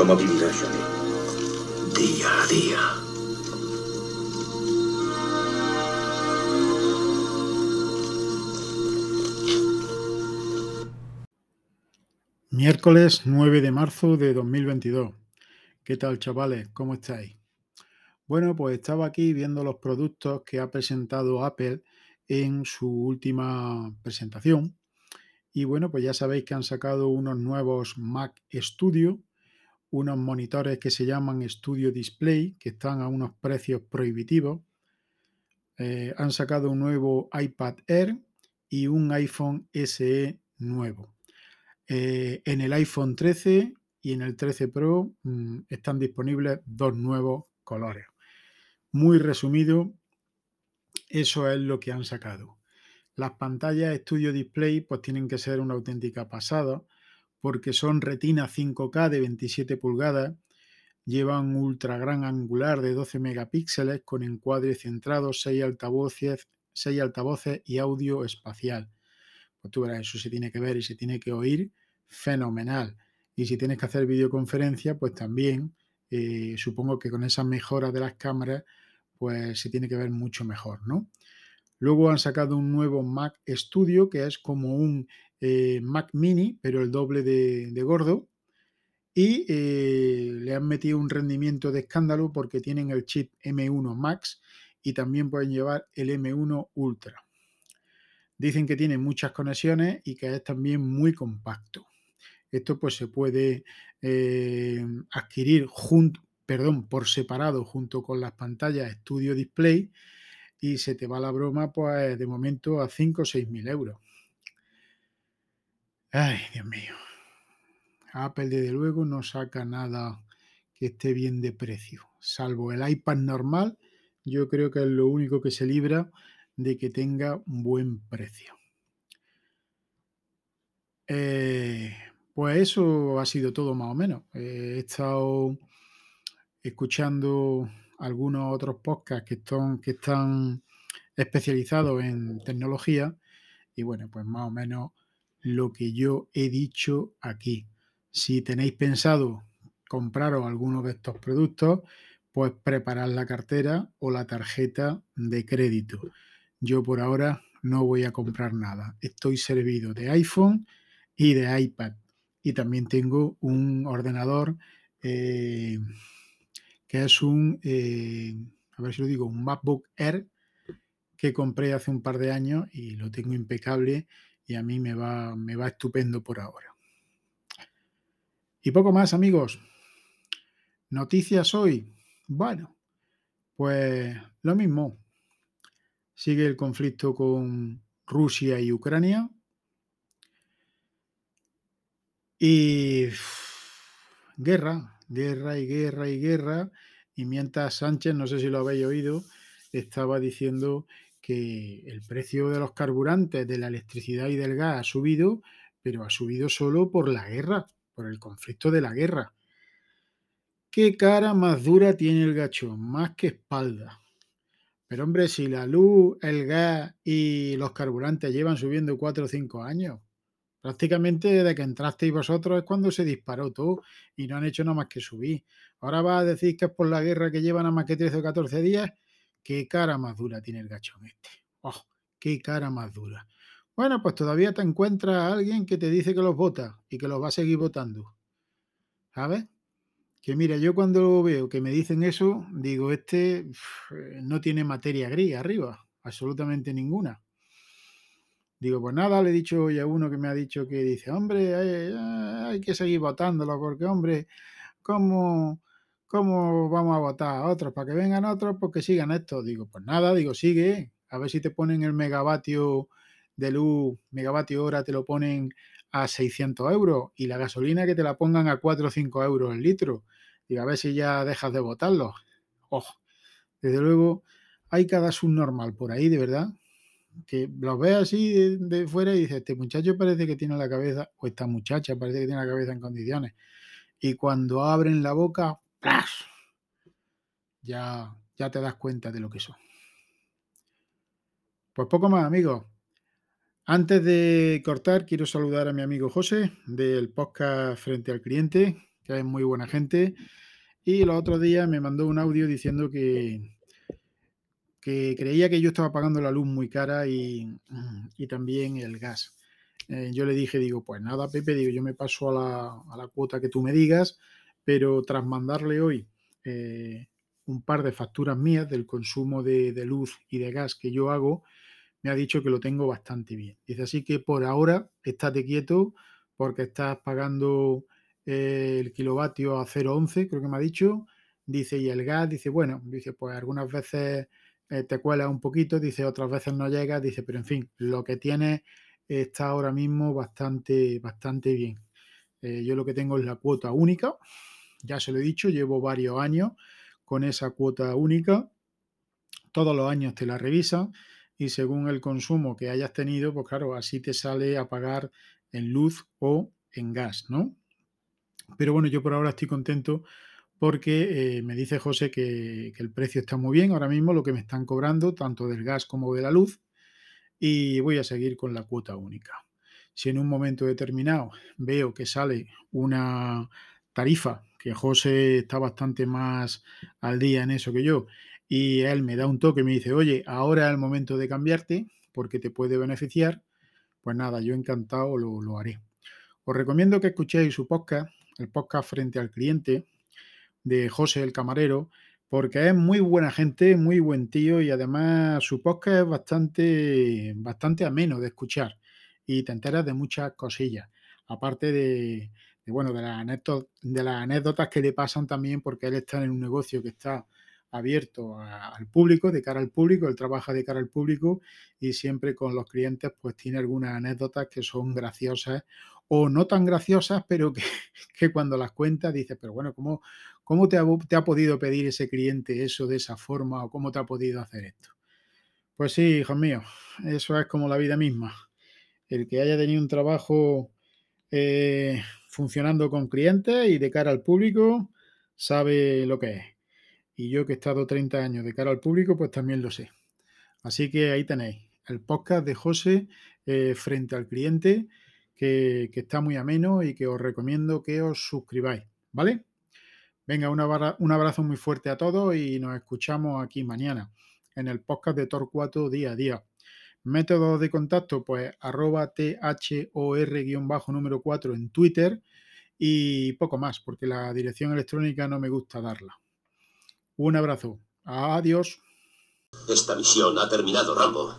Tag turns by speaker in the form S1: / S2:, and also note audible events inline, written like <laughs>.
S1: ¿Cómo vivirá Johnny?
S2: Día a día.
S3: Miércoles 9 de marzo de 2022. ¿Qué tal, chavales? ¿Cómo estáis? Bueno, pues estaba aquí viendo los productos que ha presentado Apple en su última presentación. Y bueno, pues ya sabéis que han sacado unos nuevos Mac Studio, unos monitores que se llaman Studio Display, que están a unos precios prohibitivos. Eh, han sacado un nuevo iPad Air y un iPhone SE nuevo. Eh, en el iPhone 13 y en el 13 Pro mm, están disponibles dos nuevos colores. Muy resumido, eso es lo que han sacado. Las pantallas Studio Display pues tienen que ser una auténtica pasada porque son retina 5K de 27 pulgadas, llevan ultra gran angular de 12 megapíxeles con encuadre centrado, 6 altavoces, 6 altavoces y audio espacial. Pues tú verás, eso se tiene que ver y se tiene que oír fenomenal. Y si tienes que hacer videoconferencia, pues también eh, supongo que con esa mejora de las cámaras, pues se tiene que ver mucho mejor, ¿no? Luego han sacado un nuevo Mac Studio, que es como un eh, Mac Mini, pero el doble de, gordo. Y eh, le han metido un rendimiento de escándalo porque tienen el chip M1 Max y también pueden llevar el M1 Ultra. Dicen que tiene muchas conexiones y que es también muy compacto. Esto pues se puede eh, adquirir por separado junto con las pantallas Studio Display y se te va la broma pues de momento a 5 o 6 mil euros. Ay, Dios mío. Apple desde luego no saca nada que esté bien de precio, salvo el iPad normal, yo creo que es lo único que se libra de que tenga buen precio. Eh, pues eso ha sido todo más o menos. he estado escuchando algunos otros podcasts que están, que están especializados en tecnología y bueno, pues más o menos lo que yo he dicho aquí. Si tenéis pensado compraros alguno de estos productos, pues preparad la cartera o la tarjeta de crédito. Yo por ahora no voy a comprar nada. Estoy servido de iPhone y de iPad y también tengo un ordenador eh, que es un, eh, a ver si lo digo, un MacBook Air que compré hace un par de años y lo tengo impecable y a mí me va, me va estupendo por ahora. Y poco más, amigos. Noticias hoy. Bueno, pues lo mismo. Sigue el conflicto con Rusia y Ucrania. Y guerra, guerra y guerra y guerra. Y mientras Sánchez, no sé si lo habéis oído, estaba diciendo el precio de los carburantes, de la electricidad y del gas ha subido, pero ha subido solo por la guerra, por el conflicto de la guerra. ¿Qué cara más dura tiene el gachón? Más que espalda. Pero hombre, si la luz, el gas y los carburantes llevan subiendo cuatro o cinco años, Prácticamente desde que entrasteis vosotros es cuando se disparó todo y no han hecho nada más que subir. Ahora va a decir que es por la guerra que llevan a más que 13 o 14 días. Qué cara más dura tiene el gachón este. Oh, qué cara más dura. Bueno, pues todavía te encuentras a alguien que te dice que los vota y que los va a seguir votando. ¿Sabes? Que mira, yo cuando veo que me dicen eso, digo, este no tiene materia gris arriba, absolutamente ninguna. Digo, pues nada, le he dicho hoy a uno que me ha dicho que dice, hombre, hay, que seguir votándolo, porque hombre, ¿cómo, ¿cómo vamos a votar a otros? Para que vengan otros, porque sigan esto. Digo, pues nada, digo, sigue, a ver si te ponen el megavatio de luz, megavatio hora, te lo ponen a 600 euros y la gasolina que te la pongan a 4 o 5 euros el litro. Digo, a ver si ya dejas de votarlo. Ojo, desde luego hay cada subnormal por ahí, de verdad, que los ve así de, fuera y dice, este muchacho parece que tiene la cabeza, o esta muchacha parece que tiene la cabeza en condiciones. Y cuando abren la boca, Ya, ya te das cuenta de lo que son. Pues poco más, amigos. Antes de cortar, quiero saludar a mi amigo José del podcast Frente al Cliente, que es muy buena gente. Y los otros días me mandó un audio diciendo que, que creía que yo estaba pagando la luz muy cara y, y también el gas. Eh, yo le dije, digo, pues nada, Pepe, digo, yo me paso a la, a la cuota que tú me digas, pero tras mandarle hoy eh, un par de facturas mías del consumo de, luz y de gas que yo hago, me ha dicho que lo tengo bastante bien. Dice, así que por ahora estate quieto porque estás pagando eh, el kilovatio a 0,11, creo que me ha dicho. Dice, y el gas, dice, bueno, dice, pues algunas veces eh, te cuela un poquito, dice, otras veces no llega, dice, pero en fin, lo que tienes está ahora mismo bastante, bastante bien. Eh, yo lo que tengo es la cuota única, ya se lo he dicho, llevo varios años con esa cuota única. Todos los años te la revisan y según el consumo que hayas tenido, pues claro, así te sale a pagar en luz o en gas, ¿no? Pero bueno, yo por ahora estoy contento porque eh, me dice José que, que, el precio está muy bien ahora mismo, lo que me están cobrando, tanto del gas como de la luz, y voy a seguir con la cuota única. Si en un momento determinado veo que sale una tarifa, que José está bastante más al día en eso que yo, y él me da un toque y me dice, oye, ahora es el momento de cambiarte porque te puede beneficiar, pues nada, yo encantado lo, lo haré. Os recomiendo que escuchéis su podcast, el podcast Frente al Cliente, de José el Camarero, porque es muy buena gente, muy buen tío y además su podcast es bastante, bastante ameno de escuchar y te enteras de muchas cosillas, aparte de, de bueno, de las, anécdotas, de las anécdotas que le pasan también porque él está en un negocio que está abierto al público, de cara al público, él trabaja de cara al público y siempre con los clientes pues tiene algunas anécdotas que son graciosas o no tan graciosas, pero que, <laughs> que cuando las cuenta dices, pero bueno, ¿cómo, cómo te, ha, te ha podido pedir ese cliente eso de esa forma o cómo te ha podido hacer esto? Pues sí, hijos míos, eso es como la vida misma. El que haya tenido un trabajo eh, funcionando con clientes y de cara al público sabe lo que es. Y yo que he estado 30 años de cara al público, pues también lo sé. Así que ahí tenéis el podcast de José eh, frente al cliente, que, que, está muy ameno y que os recomiendo que os suscribáis, ¿vale? Venga, un abrazo, un abrazo muy fuerte a todos y nos escuchamos aquí mañana en el podcast de Torcuato día a día. Métodos de contacto, pues arroba THOR-número 4 en Twitter y poco más, porque la dirección electrónica no me gusta darla. Un abrazo. Adiós.
S1: Esta misión ha terminado, Rambo.